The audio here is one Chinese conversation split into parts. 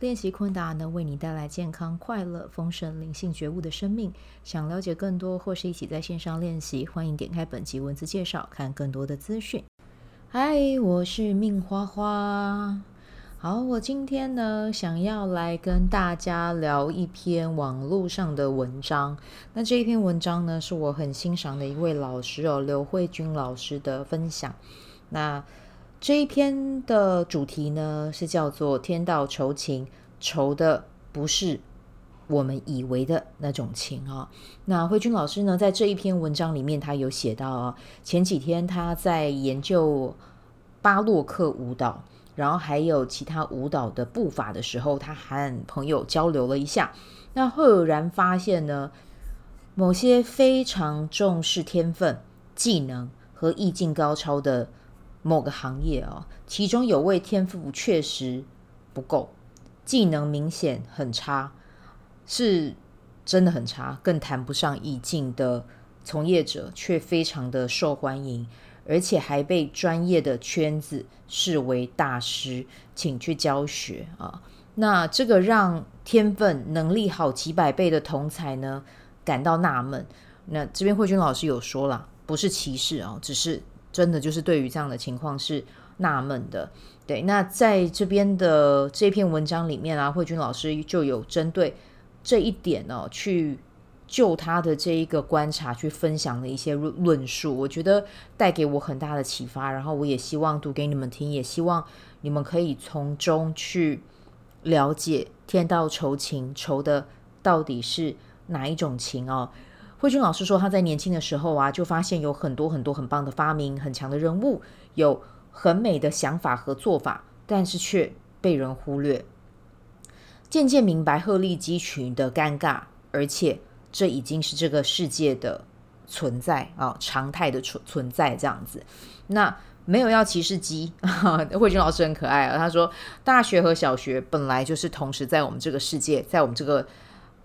练习昆达能为你带来健康、快乐、丰盛、灵性觉悟的生命。想了解更多或是一起在线上练习，欢迎点开本集文字介绍，看更多的资讯。嗨，我是命花花。好，我今天呢想要来跟大家聊一篇网络上的文章。那这一篇文章呢是我很欣赏的一位老师哦，刘慧君老师的分享。那这一篇的主题呢，是叫做“天道酬勤”，酬的不是我们以为的那种情啊。那慧君老师呢，在这一篇文章里面，他有写到啊，前几天他在研究巴洛克舞蹈，然后还有其他舞蹈的步伐的时候，他和朋友交流了一下，那赫然发现呢，某些非常重视天分、技能和意境高超的。某个行业啊，其中有位天赋确实不够，技能明显很差，是真的很差，更谈不上意境的从业者，却非常的受欢迎，而且还被专业的圈子视为大师，请去教学啊。那这个让天分能力好几百倍的同才呢感到纳闷。那这边慧君老师有说了，不是歧视啊，只是。真的就是对于这样的情况是纳闷的，对。那在这边的这篇文章里面啊，慧君老师就有针对这一点呢、去就他的这一个观察去分享了一些论论述，我觉得带给我很大的启发。然后我也希望读给你们听，也希望你们可以从中去了解天道酬勤，酬的到底是哪一种勤哦。慧君老师说，他在年轻的时候啊，就发现有很多很多很棒的发明，很强的人物，有很美的想法和做法，但是却被人忽略。渐渐明白鹤立鸡群的尴尬，而且这已经是这个世界的存在啊，常态的存存在这样子。那没有要歧视鸡，慧君老师很可爱啊。他说，大学和小学本来就是同时在我们这个世界，在我们这个。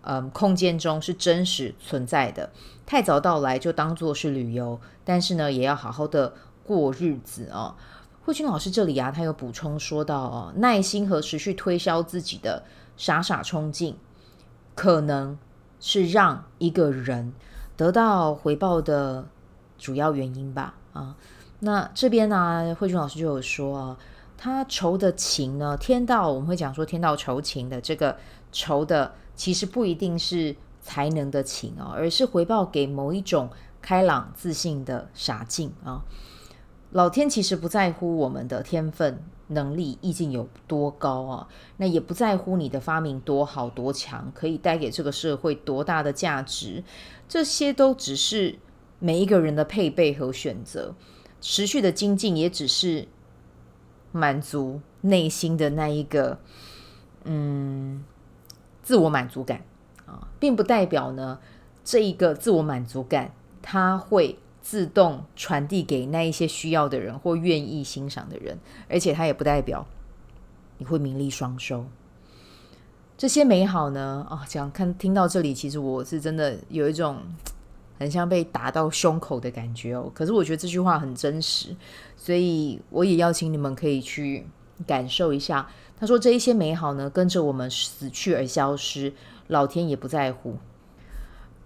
嗯，空间中是真实存在的。太早到来就当做是旅游，但是呢，也要好好的过日子哦。慧君老师这里啊，他有补充说到哦，耐心和持续推销自己的傻傻冲劲，可能是让一个人得到回报的主要原因吧。啊，那这边呢，慧君老师就有说啊，他酬的情呢，天道我们会讲说天道酬勤的这个酬的。其实不一定是才能的情哦，而是回报给某一种开朗自信的傻劲啊。老天其实不在乎我们的天分、能力、意境有多高啊，那也不在乎你的发明多好多强，可以带给这个社会多大的价值。这些都只是每一个人的配备和选择，持续的精进也只是满足内心的那一个，嗯。自我满足感啊，并不代表呢，这一个自我满足感，它会自动传递给那一些需要的人或愿意欣赏的人，而且它也不代表你会名利双收。这些美好呢，啊，讲看听到这里，其实我是真的有一种很像被打到胸口的感觉哦。可是我觉得这句话很真实，所以我也邀请你们可以去感受一下。他说：“这一些美好呢，跟着我们死去而消失，老天也不在乎。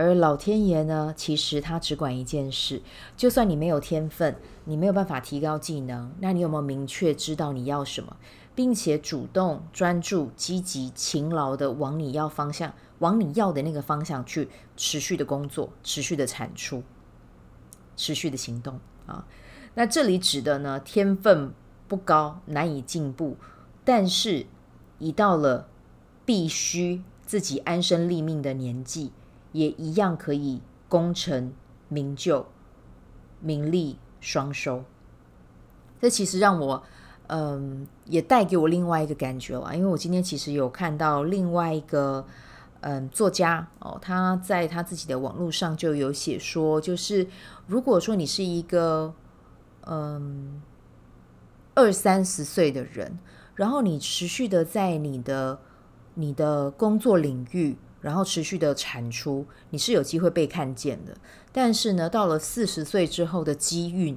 而老天爷呢，其实他只管一件事：就算你没有天分，你没有办法提高技能，那你有没有明确知道你要什么，并且主动、专注、积极、勤劳的往你要方向、往你要的那个方向去持续的工作、持续的产出、持续的行动啊？那这里指的呢，天分不高，难以进步。”但是，已到了必须自己安身立命的年纪，也一样可以功成名就、名利双收。这其实让我，嗯，也带给我另外一个感觉了。因为我今天其实有看到另外一个，嗯，作家哦，他在他自己的网络上就有写说，就是如果说你是一个嗯二三十岁的人，然后你持续的在你的你的工作领域，然后持续的产出，你是有机会被看见的。但是呢，到了四十岁之后的机运。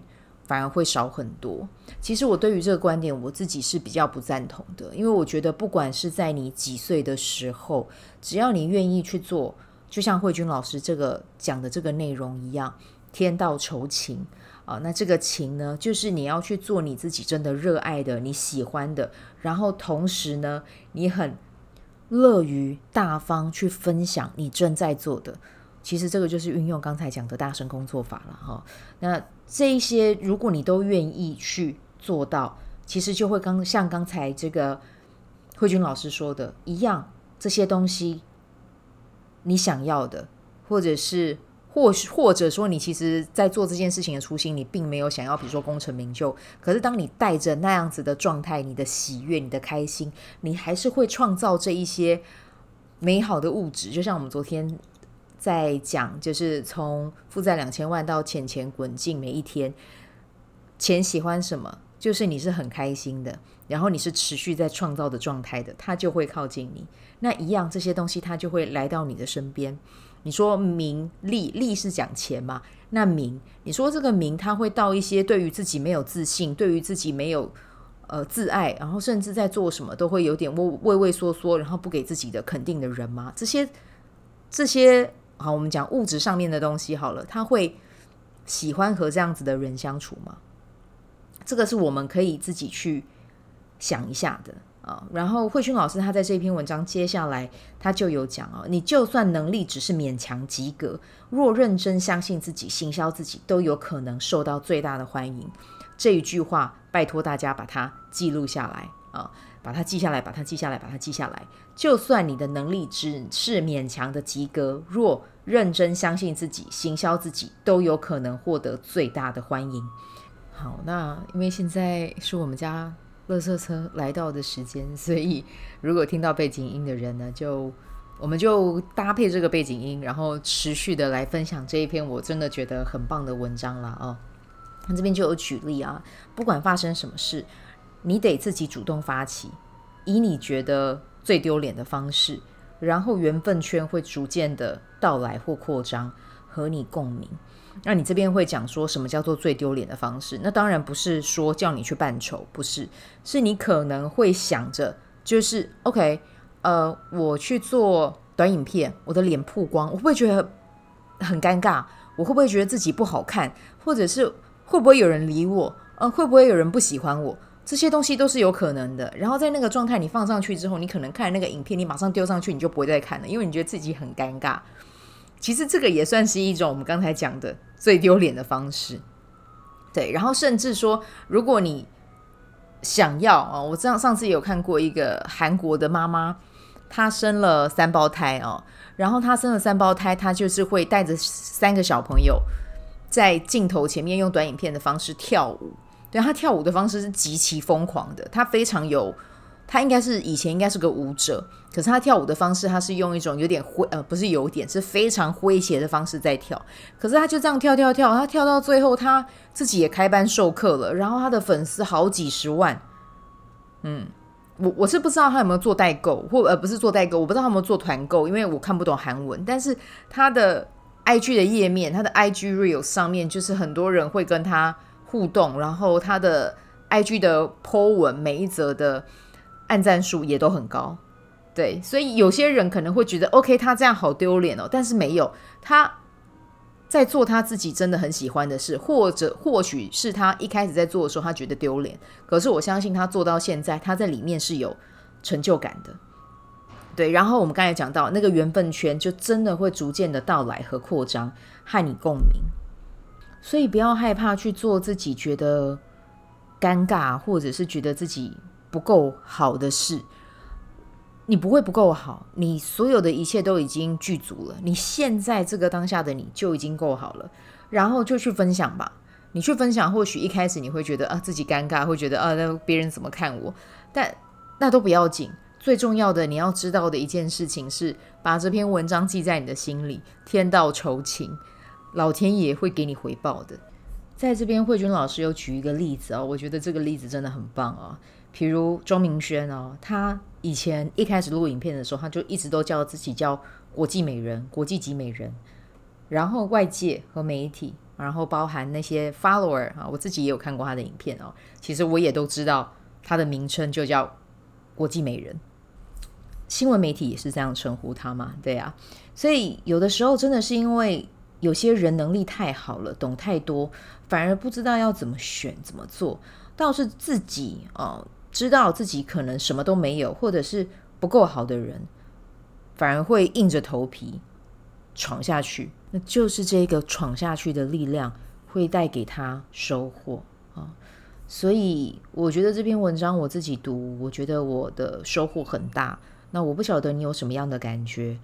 反而会少很多。其实我对于这个观点，我自己是比较不赞同的，因为我觉得不管是在你几岁的时候，只要你愿意去做，就像慧君老师这个讲的这个内容一样，天道酬勤啊，那这个勤呢，就是你要去做你自己真的热爱的、你喜欢的，然后同时呢，你很乐于大方去分享你正在做的。其实这个就是运用刚才讲的大声工作法了哈。那这一些，如果你都愿意去做到，其实就会刚像刚才这个慧君老师说的一样，这些东西你想要的，或者是或或者说你其实在做这件事情的初心，你并没有想要，比如说功成名就。可是当你带着那样子的状态，你的喜悦、你的开心，你还是会创造这一些美好的物质，就像我们昨天。在讲，就是从负债两千万到钱钱滚进，每一天，钱喜欢什么，就是你是很开心的，然后你是持续在创造的状态的，它就会靠近你。那一样这些东西，它就会来到你的身边。你说名利，利是讲钱嘛？那名，你说这个名，他会到一些对于自己没有自信，对于自己没有呃自爱，然后甚至在做什么都会有点畏畏畏缩缩，然后不给自己的肯定的人吗？这些这些。好，我们讲物质上面的东西好了，他会喜欢和这样子的人相处吗？这个是我们可以自己去想一下的啊。然后慧君老师他在这篇文章接下来他就有讲啊，你就算能力只是勉强及格，若认真相信自己，行销自己，都有可能受到最大的欢迎。这一句话，拜托大家把它记录下来啊。把它记下来，把它记下来，把它记下来。就算你的能力只是勉强的及格，若认真相信自己，行销自己，都有可能获得最大的欢迎。好，那因为现在是我们家垃圾车来到的时间，所以如果听到背景音的人呢，就我们就搭配这个背景音，然后持续的来分享这一篇我真的觉得很棒的文章了哦。那这边就有举例啊，不管发生什么事。你得自己主动发起，以你觉得最丢脸的方式，然后缘分圈会逐渐的到来或扩张，和你共鸣。那你这边会讲说什么叫做最丢脸的方式？那当然不是说叫你去扮丑，不是，是你可能会想着，就是 OK，呃，我去做短影片，我的脸曝光，我会不会觉得很尴尬？我会不会觉得自己不好看？或者是会不会有人理我？呃，会不会有人不喜欢我？这些东西都是有可能的。然后在那个状态你放上去之后，你可能看那个影片，你马上丢上去，你就不会再看了，因为你觉得自己很尴尬。其实这个也算是一种我们刚才讲的最丢脸的方式。对，然后甚至说，如果你想要啊，我这样上次有看过一个韩国的妈妈，她生了三胞胎哦，然后她生了三胞胎，她就是会带着三个小朋友在镜头前面用短影片的方式跳舞。对，她跳舞的方式是极其疯狂的，她非常有，他应该是以前应该是个舞者，可是他跳舞的方式，他是用一种有点诙呃，不是有点，是非常诙谐的方式在跳。可是他就这样跳跳跳，他跳到最后，他自己也开班授课了，然后他的粉丝好几十万。嗯，我我是不知道他有没有做代购，或呃不是做代购，我不知道他有没有做团购，因为我看不懂韩文。但是他的 IG 的页面，他的 IG reel 上面，就是很多人会跟他。互动，然后他的 IG 的 po 文每一则的按赞数也都很高，对，所以有些人可能会觉得，OK，他这样好丢脸哦，但是没有，他在做他自己真的很喜欢的事，或者或许是他一开始在做的时候他觉得丢脸，可是我相信他做到现在，他在里面是有成就感的，对，然后我们刚才讲到那个缘分圈，就真的会逐渐的到来和扩张，和你共鸣。所以不要害怕去做自己觉得尴尬，或者是觉得自己不够好的事。你不会不够好，你所有的一切都已经具足了。你现在这个当下的你就已经够好了，然后就去分享吧。你去分享，或许一开始你会觉得啊自己尴尬，会觉得啊那别人怎么看我？但那都不要紧，最重要的你要知道的一件事情是，把这篇文章记在你的心里，天道酬勤，老天爷会给你回报的。在这边，慧君老师又举一个例子哦，我觉得这个例子真的很棒哦。比如钟明轩哦，他以前一开始录影片的时候，他就一直都叫自己叫国际美人、国际级美人。然后外界和媒体，然后包含那些 follower 啊，我自己也有看过他的影片哦。其实我也都知道他的名称就叫国际美人，新闻媒体也是这样称呼他嘛，对啊。所以有的时候真的是因为有些人能力太好了，懂太多，反而不知道要怎么选、怎么做，倒是自己哦。知道自己可能什么都没有，或者是不够好的人，反而会硬着头皮闯下去。那就是这个闯下去的力量会带给他收获啊！所以我觉得这篇文章我自己读，我觉得我的收获很大。那我不晓得你有什么样的感觉？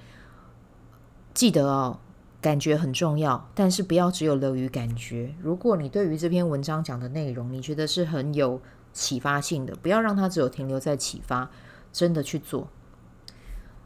记得哦，感觉很重要，但是不要只有留于感觉。如果你对于这篇文章讲的内容，你觉得是很有启发性的，不要让它只有停留在启发，真的去做。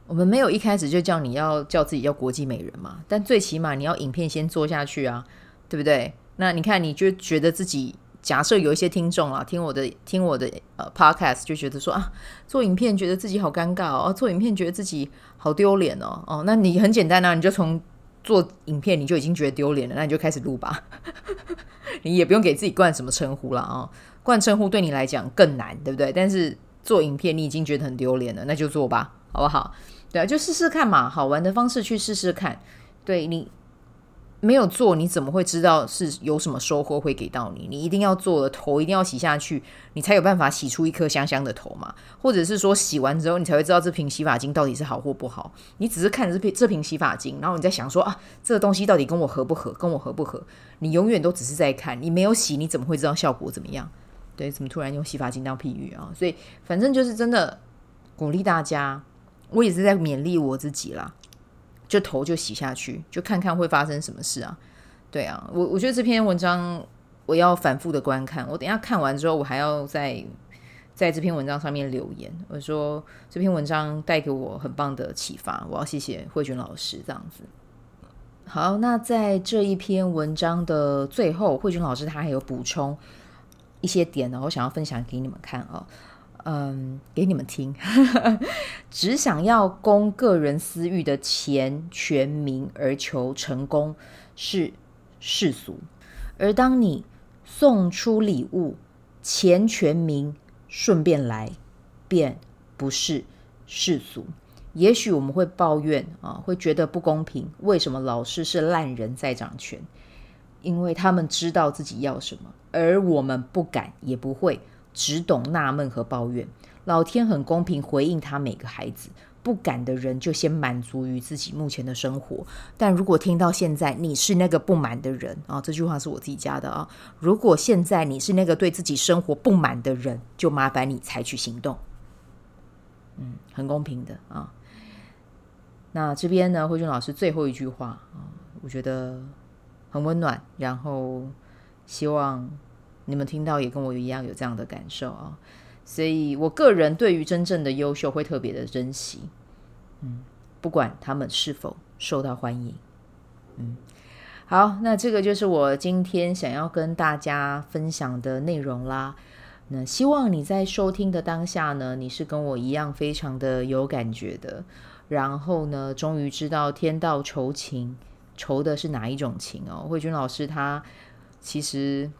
我们没有一开始就叫你要叫自己叫国际美人嘛，但最起码你要影片先做下去啊，对不对？那你看，你就觉得自己假设有一些听众啊，听我的听我的呃 podcast，就觉得说啊，做影片觉得自己好尴尬哦，做影片觉得自己好丢脸哦，哦，那你很简单啊，你就从做影片你就已经觉得丢脸了，那你就开始录吧，你也不用给自己冠什么称呼了啊。换称呼对你来讲更难，对不对？但是做影片你已经觉得很丢脸了，那就做吧，好不好？对啊，就试试看嘛，好玩的方式去试试看。对，你没有做，你怎么会知道是有什么收获会给到你？你一定要做了，头一定要洗下去，你才有办法洗出一颗香香的头嘛。或者是说洗完之后，你才会知道这瓶洗发精到底是好或不好。你只是看这瓶这瓶洗发精，然后你在想说啊，这个东西到底跟我合不合？跟我合不合？你永远都只是在看，你没有洗，你怎么会知道效果怎么样？对，怎么突然用洗发精当譬喻啊？所以反正就是真的鼓励大家，我也是在勉励我自己啦。就头就洗下去，就看看会发生什么事啊？对啊，我我觉得这篇文章我要反复的观看，我等一下看完之后，我还要在在这篇文章上面留言，我说这篇文章带给我很棒的启发，我要谢谢慧君老师这样子。好，那在这一篇文章的最后，慧君老师他还有补充。一些点呢，我想要分享给你们看哦，嗯，给你们听。只想要供个人私欲的钱、权、名而求成功是世俗，而当你送出礼物，钱、权、名顺便来，便不是世俗。也许我们会抱怨啊，会觉得不公平，为什么老是是烂人在掌权？因为他们知道自己要什么。而我们不敢，也不会，只懂纳闷和抱怨。老天很公平，回应他每个孩子。不敢的人就先满足于自己目前的生活。但如果听到现在你是那个不满的人啊，这句话是我自己加的啊。如果现在你是那个对自己生活不满的人，就麻烦你采取行动。嗯，很公平的啊。那这边呢，慧君老师最后一句话啊，我觉得很温暖，然后希望。你们听到也跟我一样有这样的感受啊，所以我个人对于真正的优秀会特别的珍惜，嗯，不管他们是否受到欢迎，嗯，好，那这个就是我今天想要跟大家分享的内容啦。那希望你在收听的当下呢，你是跟我一样非常的有感觉的，然后呢，终于知道天道酬勤，愁的是哪一种情哦。慧君老师他其实。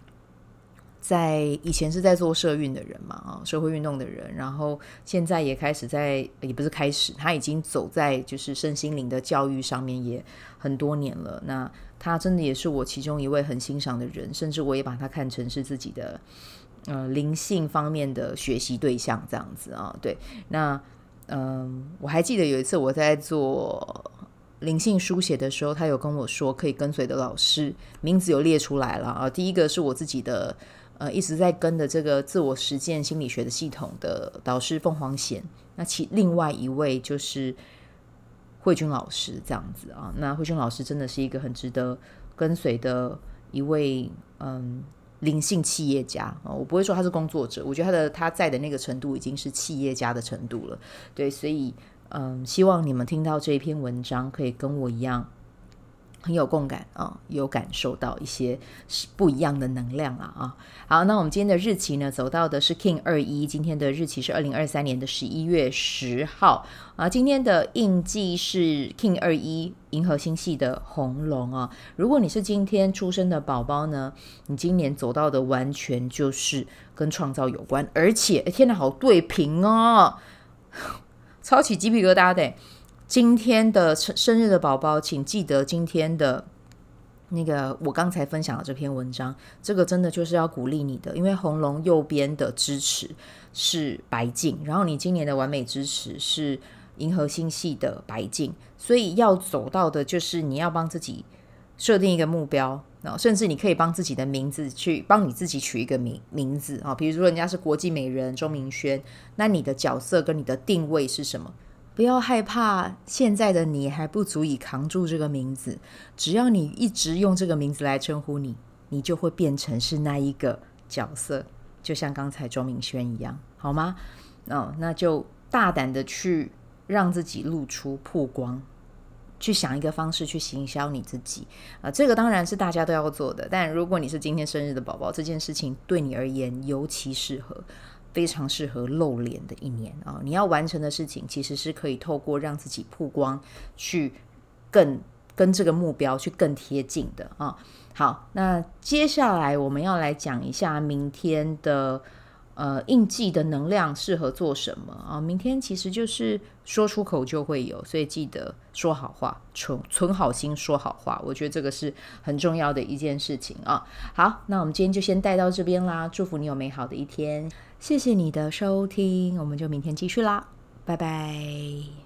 在以前是在做社运的人嘛，啊，社会运动的人，然后现在也开始在，也不是开始，他已经走在就是身心灵的教育上面也很多年了。那他真的也是我其中一位很欣赏的人，甚至我也把他看成是自己的呃灵性方面的学习对象这样子啊。对，那嗯、我还记得有一次我在做灵性书写的时候，他有跟我说可以跟随的老师名字有列出来了啊。第一个是我自己的。呃，一直在跟的这个自我实践心理学的系统的导师凤凰贤，那其另外一位就是慧君老师这样子啊。那慧君老师真的是一个很值得跟随的一位嗯灵性企业家啊，我不会说他是工作者，我觉得他的他在的那个程度已经是企业家的程度了。对，所以嗯，希望你们听到这一篇文章，可以跟我一样。很有共感啊，有感受到一些不一样的能量啊啊！好，那我们今天的日期呢，走到的是 King 二一，今天的日期是二零二三年的十一月十号啊。今天的印记是 King 二一，银河星系的红龙啊。如果你是今天出生的宝宝呢，你今年走到的完全就是跟创造有关，而且天哪，好对平哦，超起鸡皮疙瘩的。今天的生日的宝宝，请记得今天的那个我刚才分享的这篇文章，这个真的就是要鼓励你的，因为红龙右边的支持是白镜，然后你今年的完美支持是银河星系的白镜，所以要走到的就是你要帮自己设定一个目标，甚至你可以帮自己的名字去帮你自己取一个名名字啊，比如说人家是国际美人钟明轩，那你的角色跟你的定位是什么？不要害怕，现在的你还不足以扛住这个名字。只要你一直用这个名字来称呼你，你就会变成是那一个角色，就像刚才钟明轩一样，好吗？哦，那就大胆的去让自己露出曝光，去想一个方式去行销你自己啊，这个当然是大家都要做的。但如果你是今天生日的宝宝，这件事情对你而言尤其适合。非常适合露脸的一年啊！你要完成的事情，其实是可以透过让自己曝光，去更跟这个目标去更贴近的啊。好，那接下来我们要来讲一下明天的。呃，印记的能量适合做什么啊？明天其实就是说出口就会有，所以记得说好话，存存好心说好话。我觉得这个是很重要的一件事情啊。好，那我们今天就先带到这边啦。祝福你有美好的一天，谢谢你的收听，我们就明天继续啦，拜拜。